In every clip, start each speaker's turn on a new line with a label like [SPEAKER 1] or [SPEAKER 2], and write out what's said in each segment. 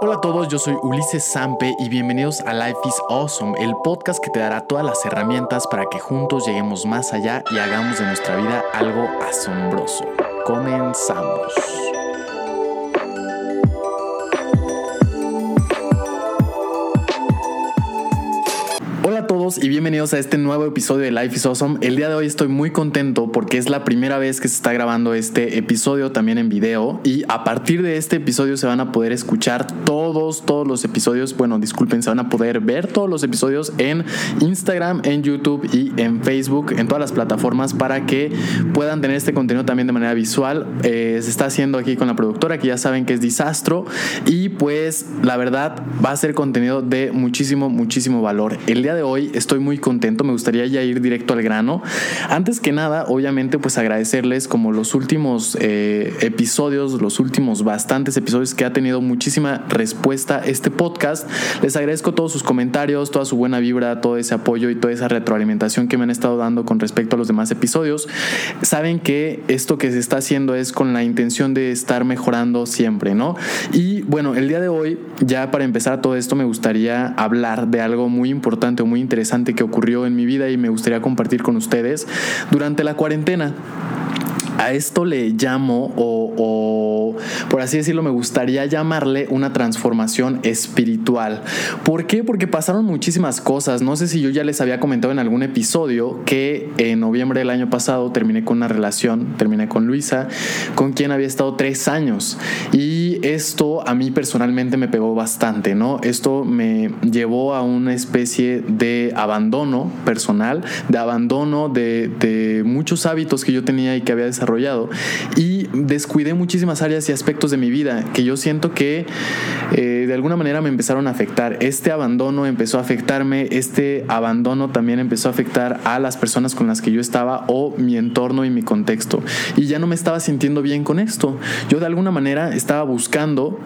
[SPEAKER 1] Hola a todos, yo soy Ulises Sampe y bienvenidos a Life is Awesome, el podcast que te dará todas las herramientas para que juntos lleguemos más allá y hagamos de nuestra vida algo asombroso. Comenzamos. Y bienvenidos a este nuevo episodio de Life is Awesome. El día de hoy estoy muy contento porque es la primera vez que se está grabando este episodio también en video y a partir de este episodio se van a poder escuchar todos, todos los episodios. Bueno, disculpen, se van a poder ver todos los episodios en Instagram, en YouTube y en Facebook, en todas las plataformas para que puedan tener este contenido también de manera visual. Eh, se está haciendo aquí con la productora que ya saben que es Disastro y pues la verdad va a ser contenido de muchísimo, muchísimo valor. El día de hoy estoy muy contento, me gustaría ya ir directo al grano. Antes que nada, obviamente, pues agradecerles como los últimos eh, episodios, los últimos bastantes episodios que ha tenido muchísima respuesta este podcast. Les agradezco todos sus comentarios, toda su buena vibra, todo ese apoyo y toda esa retroalimentación que me han estado dando con respecto a los demás episodios. Saben que esto que se está haciendo es con la intención de estar mejorando siempre, ¿no? Y bueno, el día de hoy, ya para empezar todo esto, me gustaría hablar de algo muy importante muy interesante que ocurrió en mi vida y me gustaría compartir con ustedes durante la cuarentena. A esto le llamo, o, por así decirlo, me gustaría llamarle una transformación espiritual. ¿Por qué? Porque pasaron muchísimas cosas. No sé si yo ya les había comentado en algún episodio que en noviembre del año pasado terminé con una relación, terminé con Luisa, con quien había estado tres años. Y esto a mí personalmente me pegó bastante, ¿no? Esto me llevó a una especie de abandono personal, de abandono de, muchos hábitos que yo tenía y que había desarrollado y descuidé muchísimas áreas y aspectos de mi vida que yo siento que eh, de alguna manera me empezaron a afectar. Este abandono empezó a afectarme, este abandono también empezó a afectar a las personas con las que yo estaba o mi entorno y mi contexto. Y ya no me estaba sintiendo bien con esto. Yo de alguna manera estaba buscando buscando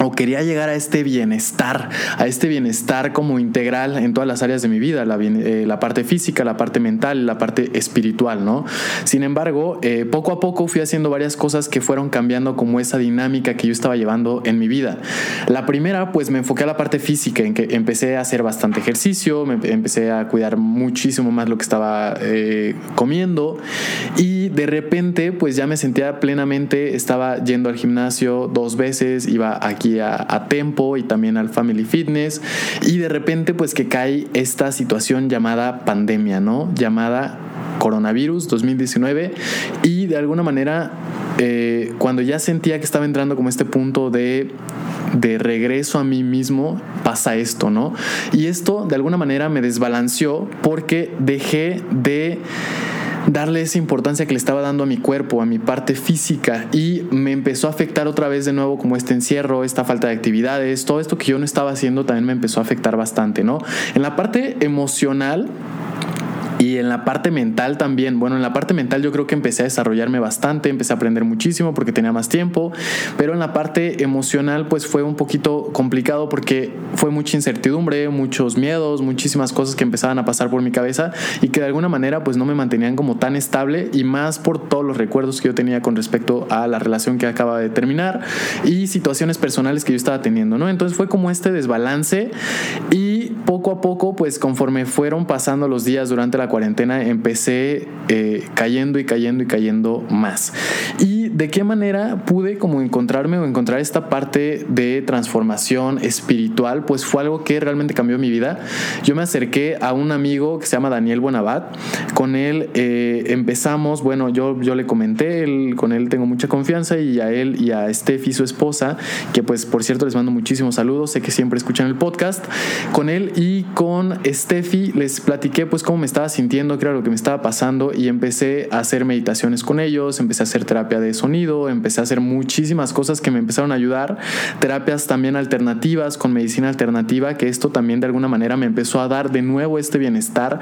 [SPEAKER 1] o quería llegar a este bienestar, a este bienestar como integral en todas las áreas de mi vida, la, eh, parte física, la parte mental, la parte espiritual, ¿no? Sin embargo, eh, poco a poco fui haciendo varias cosas que fueron cambiando como esa dinámica que yo estaba llevando en mi vida. La primera, pues me enfoqué a la parte física, en que empecé a hacer bastante ejercicio, me empecé a cuidar muchísimo más lo que estaba eh, comiendo y de repente, pues ya me sentía plenamente, estaba yendo al gimnasio dos veces, iba aquí a, Tempo y también al Family Fitness y de repente pues que cae esta situación llamada pandemia, ¿no? Llamada coronavirus 2019 y de alguna manera eh, cuando ya sentía que estaba entrando como este punto de de regreso a mí mismo pasa esto, ¿no? Y esto de alguna manera me desbalanceó porque dejé de darle esa importancia que le estaba dando a mi cuerpo, a mi parte física y me empezó a afectar otra vez de nuevo como este encierro, esta falta de actividades, todo esto que yo no estaba haciendo también me empezó a afectar bastante, ¿no? En la parte emocional y en la parte mental también, bueno, en la parte mental yo creo que empecé a desarrollarme bastante, empecé a aprender muchísimo porque tenía más tiempo, pero en la parte emocional pues fue un poquito complicado porque fue mucha incertidumbre, muchos miedos, muchísimas cosas que empezaban a pasar por mi cabeza y que de alguna manera pues no me mantenían como tan estable y más por todos los recuerdos que yo tenía con respecto a la relación que acaba de terminar y situaciones personales que yo estaba teniendo, ¿no? Entonces fue como este desbalance y poco a poco pues conforme fueron pasando los días durante la la cuarentena empecé eh, cayendo y cayendo y cayendo más. Y de qué manera pude como encontrarme o encontrar esta parte de transformación espiritual, pues fue algo que realmente cambió mi vida. Yo me acerqué a un amigo que se llama Daniel Buenabat, con él eh, empezamos, bueno, yo, yo le comenté, con él tengo mucha confianza y a él y a Steffi, su esposa, que pues por cierto les mando muchísimos saludos, sé que siempre escuchan el podcast, con él y con Steffi les platiqué pues cómo me estaba sintiendo, qué lo que me estaba pasando y empecé a hacer meditaciones con ellos, empecé a hacer terapia de sonido, empecé a hacer muchísimas cosas que me empezaron a ayudar, terapias también alternativas con medicina alternativa, que esto también de alguna manera me empezó a dar de nuevo este bienestar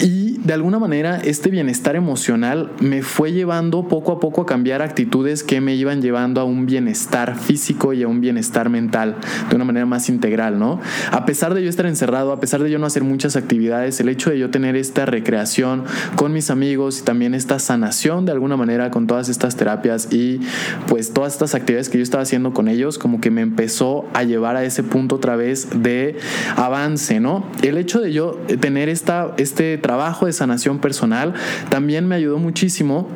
[SPEAKER 1] y de alguna manera este bienestar emocional me fue llevando poco a poco a cambiar actitudes que me iban llevando a un bienestar físico y a un bienestar mental de una manera más integral, ¿no? A pesar de yo estar encerrado, a pesar de yo no hacer muchas actividades, el hecho de yo tener esta recreación con mis amigos y también esta sanación de alguna manera con todas estas terapias y pues todas estas actividades que yo estaba haciendo con ellos, como que me empezó a llevar a ese punto otra vez de avance, ¿no? El hecho de yo tener esta, este trabajo de sanación personal también me ayudó muchísimo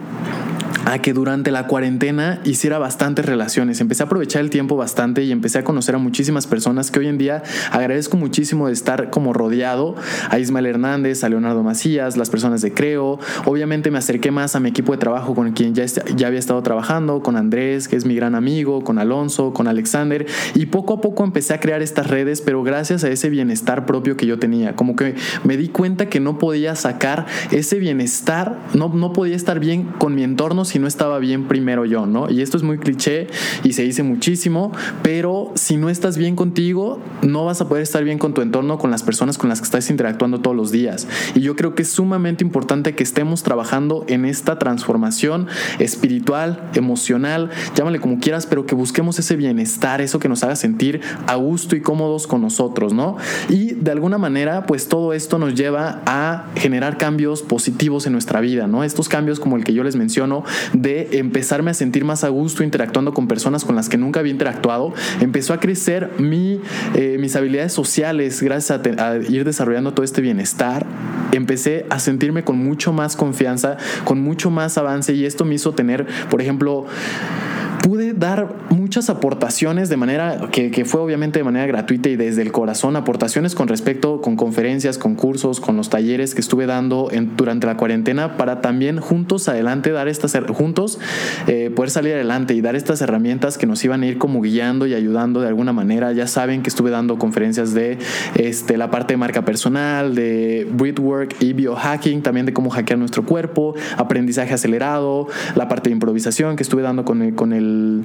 [SPEAKER 1] a que durante la cuarentena hiciera bastantes relaciones. Empecé a aprovechar el tiempo bastante y empecé a conocer a muchísimas personas que hoy en día agradezco muchísimo de estar como rodeado a Ismael Hernández, a Leonardo Macías, las personas de Creo. Obviamente me acerqué más a mi equipo de trabajo con quien ya, ya había estado trabajando, con Andrés, que es mi gran amigo, con Alonso, con Alexander. Y poco a poco empecé a crear estas redes, pero gracias a ese bienestar propio que yo tenía. Como que me di cuenta que no podía sacar ese bienestar, no, no podía estar bien con mi entorno si no estaba bien primero yo, ¿no? Y esto es muy cliché y se dice muchísimo, pero si no estás bien contigo, no vas a poder estar bien con tu entorno, con las personas con las que estás interactuando todos los días. Y yo creo que es sumamente importante que estemos trabajando en esta transformación espiritual, emocional, llámale como quieras, pero que busquemos ese bienestar, eso que nos haga sentir a gusto y cómodos con nosotros, ¿no? Y de alguna manera, pues todo esto nos lleva a generar cambios positivos en nuestra vida, ¿no? Estos cambios como el que yo les menciono, de empezarme a sentir más a gusto interactuando con personas con las que nunca había interactuado. Empezó a crecer mi, eh, mis habilidades sociales gracias a, a ir desarrollando todo este bienestar. Empecé a sentirme con mucho más confianza, con mucho más avance y esto me hizo tener, por ejemplo, pude dar muchas aportaciones de manera que, fue obviamente de manera gratuita y desde el corazón, aportaciones con respecto con conferencias, con cursos, con los talleres que estuve dando durante la cuarentena para también juntos adelante dar estas juntos eh, poder salir adelante y dar estas herramientas que nos iban a ir como guiando y ayudando de alguna manera. Ya saben que estuve dando conferencias de este, la parte de marca personal, de breathwork y biohacking, también de cómo hackear nuestro cuerpo, aprendizaje acelerado, la parte de improvisación que estuve dando con el, con el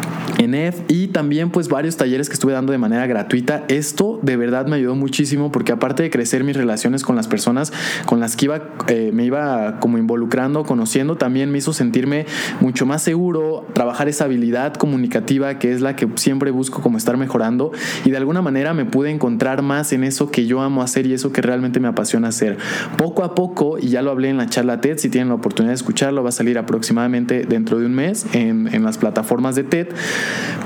[SPEAKER 1] en EF y también pues varios talleres que estuve dando de manera gratuita. Esto de verdad me ayudó muchísimo porque aparte de crecer mis relaciones con las personas con las que iba, eh, me iba como involucrando, conociendo, también me hizo sentirme mucho más seguro, trabajar esa habilidad comunicativa que es la que siempre busco como estar mejorando y de alguna manera me pude encontrar más en eso que yo amo hacer y eso que realmente me apasiona hacer. Poco a poco, y ya lo hablé en la charla TED, si tienen la oportunidad de escucharlo, va a salir aproximadamente dentro de un mes en, en las plataformas de TED.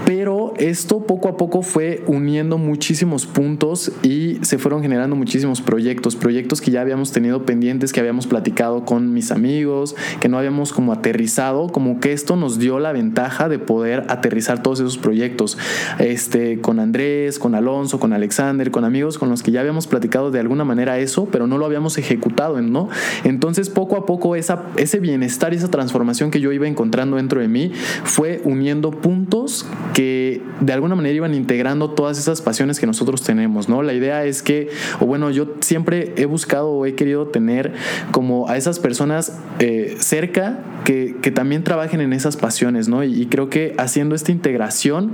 [SPEAKER 1] Pero esto poco a poco fue uniendo muchísimos puntos y se fueron generando muchísimos proyectos, proyectos que ya habíamos tenido pendientes, que habíamos platicado con mis amigos, que no habíamos como aterrizado, como que esto nos dio la ventaja de poder aterrizar todos esos proyectos, este, con Andrés, con Alonso, con Alexander, con amigos con los que ya habíamos platicado de alguna manera eso, pero no lo habíamos ejecutado, ¿no? Entonces poco a poco esa, ese bienestar y esa transformación que yo iba encontrando dentro de mí fue uniendo puntos que de alguna manera iban integrando todas esas pasiones que nosotros tenemos, ¿no? La idea es que, o bueno, yo siempre he buscado o he querido tener como a esas personas eh, cerca que, que, también trabajen en esas pasiones, ¿no? Y, y creo que haciendo esta integración,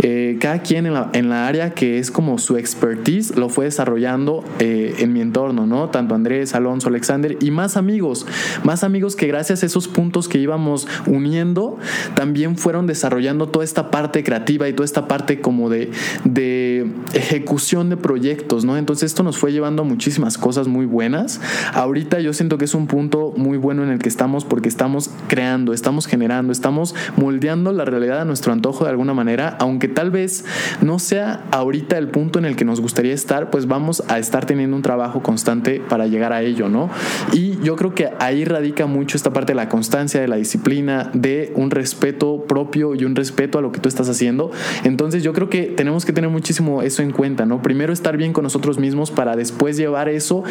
[SPEAKER 1] eh, cada quien en la, en la, área que es como su expertise lo fue desarrollando eh, en mi entorno, ¿no? Tanto Andrés, Alonso, Alexander y más amigos, más amigos que gracias a esos puntos que íbamos uniendo, también fueron desarrollando toda esta parte creativa y toda esta parte como de, de ejecución de proyectos, ¿no? Entonces esto nos fue llevando a muchísimas cosas muy buenas. Ahorita yo siento que es un punto muy bueno en el que estamos porque estamos creando, estamos generando, estamos moldeando la realidad a nuestro antojo de alguna manera, aunque tal vez no sea ahorita el punto en el que nos gustaría estar, pues vamos a estar teniendo un trabajo constante para llegar a ello, ¿no? Y yo creo que ahí radica mucho esta parte de la constancia, de la disciplina, de un respeto propio y un respeto a lo que tú estás haciendo. Entonces yo creo que tenemos que tener muchísimo eso en cuenta, ¿no? Primero estar bien con nosotros mismos para después llevar eso,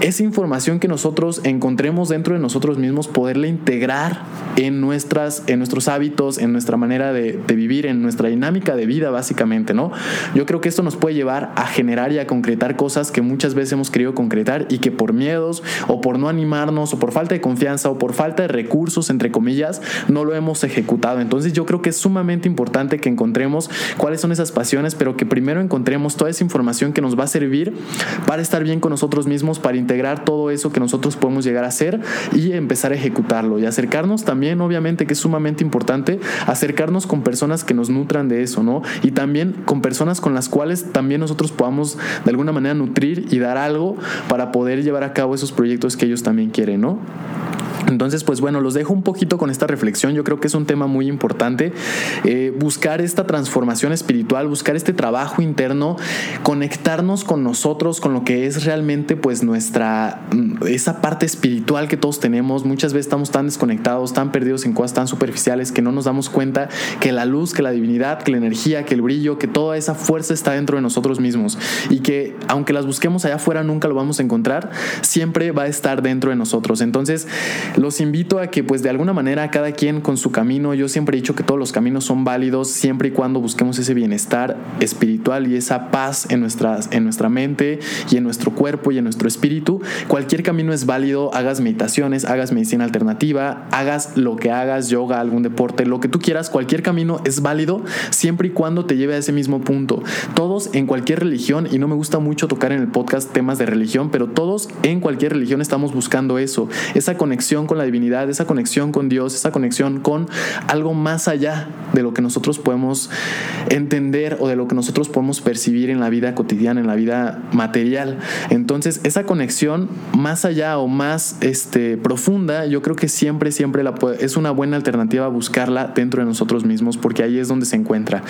[SPEAKER 1] esa información que nosotros encontremos dentro de nosotros mismos, poderla integrar en, nuestras, en nuestros hábitos, en nuestra manera de, de vivir, en nuestra dinámica de vida, básicamente, ¿no? Yo creo que esto nos puede llevar a generar y a concretar cosas que muchas veces hemos querido concretar y que por miedos o por no animarnos o por falta de confianza o por falta de recursos, entre comillas, no lo hemos ejecutado. Entonces yo creo que es sumamente importante que encontremos cuáles son esas pasiones, pero que primero encontremos toda esa información que nos va a servir para estar bien con nosotros mismos, para integrar todo eso que nosotros podemos llegar a hacer y empezar a ejecutarlo y acercarnos también, obviamente que es sumamente importante, acercarnos con personas que nos nutran de eso, ¿no? Y también con personas con las cuales también nosotros podamos de alguna manera nutrir y dar algo para poder llevar a cabo esos proyectos que ellos también quieren, ¿no? Entonces, pues bueno, los dejo un poquito con esta reflexión. Yo creo que es un tema muy importante. Eh, buscar esta transformación espiritual, buscar este trabajo interno, conectarnos con nosotros, con lo que es realmente pues nuestra, mm, esa parte espiritual que todos tenemos. Muchas veces estamos tan desconectados, tan perdidos en cosas tan superficiales que no nos damos cuenta que la luz, que la divinidad, que la energía, que el brillo, que toda esa fuerza está dentro de nosotros mismos y que aunque las busquemos allá afuera nunca lo vamos a encontrar, siempre va a estar dentro de nosotros. Entonces, los invito a que pues de alguna manera cada quien con su camino, yo siempre he dicho que todos los caminos son válidos siempre y cuando busquemos ese bienestar espiritual y esa paz en, nuestras, en nuestra mente y en nuestro cuerpo y en nuestro espíritu. Cualquier camino es válido, hagas meditaciones, hagas medicina alternativa, hagas lo que hagas, yoga, algún deporte, lo que tú quieras, cualquier camino es válido siempre y cuando te lleve a ese mismo punto. Todos en cualquier religión, y no me gusta mucho tocar en el podcast temas de religión, pero todos en cualquier religión estamos buscando eso, esa conexión con la divinidad, esa conexión con Dios, esa conexión con algo más allá de lo que nosotros podemos entender o de lo que nosotros podemos percibir en la vida cotidiana, en la vida material. Entonces, esa conexión más allá o más este, profunda, yo creo que siempre, siempre la es una buena alternativa buscarla dentro de nosotros mismos, porque ahí es donde se encuentra.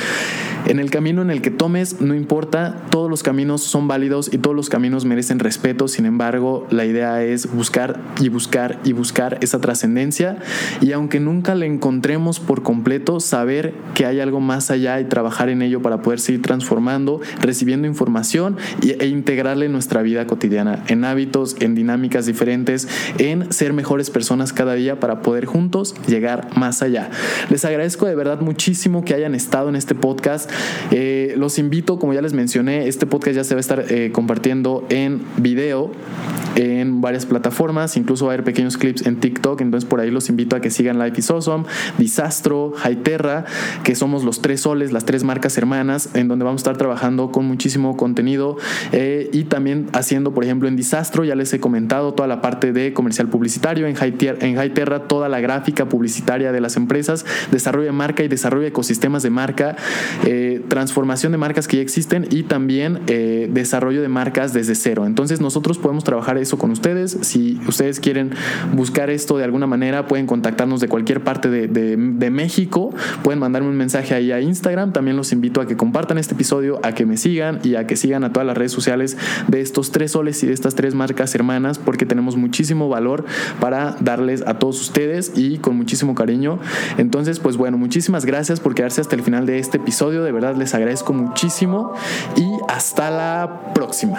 [SPEAKER 1] En el camino en el que tomes, no importa, todos los caminos son válidos y todos los caminos merecen respeto, sin embargo, la idea es buscar y buscar y buscar esa trascendencia y aunque nunca la encontremos por completo, saber que hay algo más allá y trabajar en ello para poder seguir transformando, recibiendo información e integrarle en nuestra vida cotidiana, en hábitos, en dinámicas diferentes, en ser mejores personas cada día para poder juntos llegar más allá. Les agradezco de verdad muchísimo que hayan estado en este podcast. Eh, los invito, como ya les mencioné, este podcast ya se va a estar eh, compartiendo en video en varias plataformas, incluso va a haber pequeños clips en TikTok, entonces por ahí los invito a que sigan Life is Awesome, Disastro, Terra, que somos los tres soles, las tres marcas hermanas, en donde vamos a estar trabajando con muchísimo contenido eh, y también haciendo, por ejemplo, en Disastro, ya les he comentado toda la parte de comercial publicitario, en en Terra toda la gráfica publicitaria de las empresas, desarrollo de marca y desarrollo de ecosistemas de marca, eh, transformación de marcas que ya existen y también eh, desarrollo de marcas desde cero. Entonces nosotros podemos trabajar eso con ustedes. Si ustedes quieren buscar esto de alguna manera, pueden contactarnos de cualquier parte de, de, México, pueden mandarme un mensaje ahí a Instagram. También los invito a que compartan este episodio, a que me sigan y a que sigan a todas las redes sociales de estos tres soles y de estas tres marcas hermanas, porque tenemos muchísimo valor para darles a todos ustedes y con muchísimo cariño. Entonces, pues bueno, muchísimas gracias por quedarse hasta el final de este episodio. De verdad les agradezco muchísimo y hasta la próxima.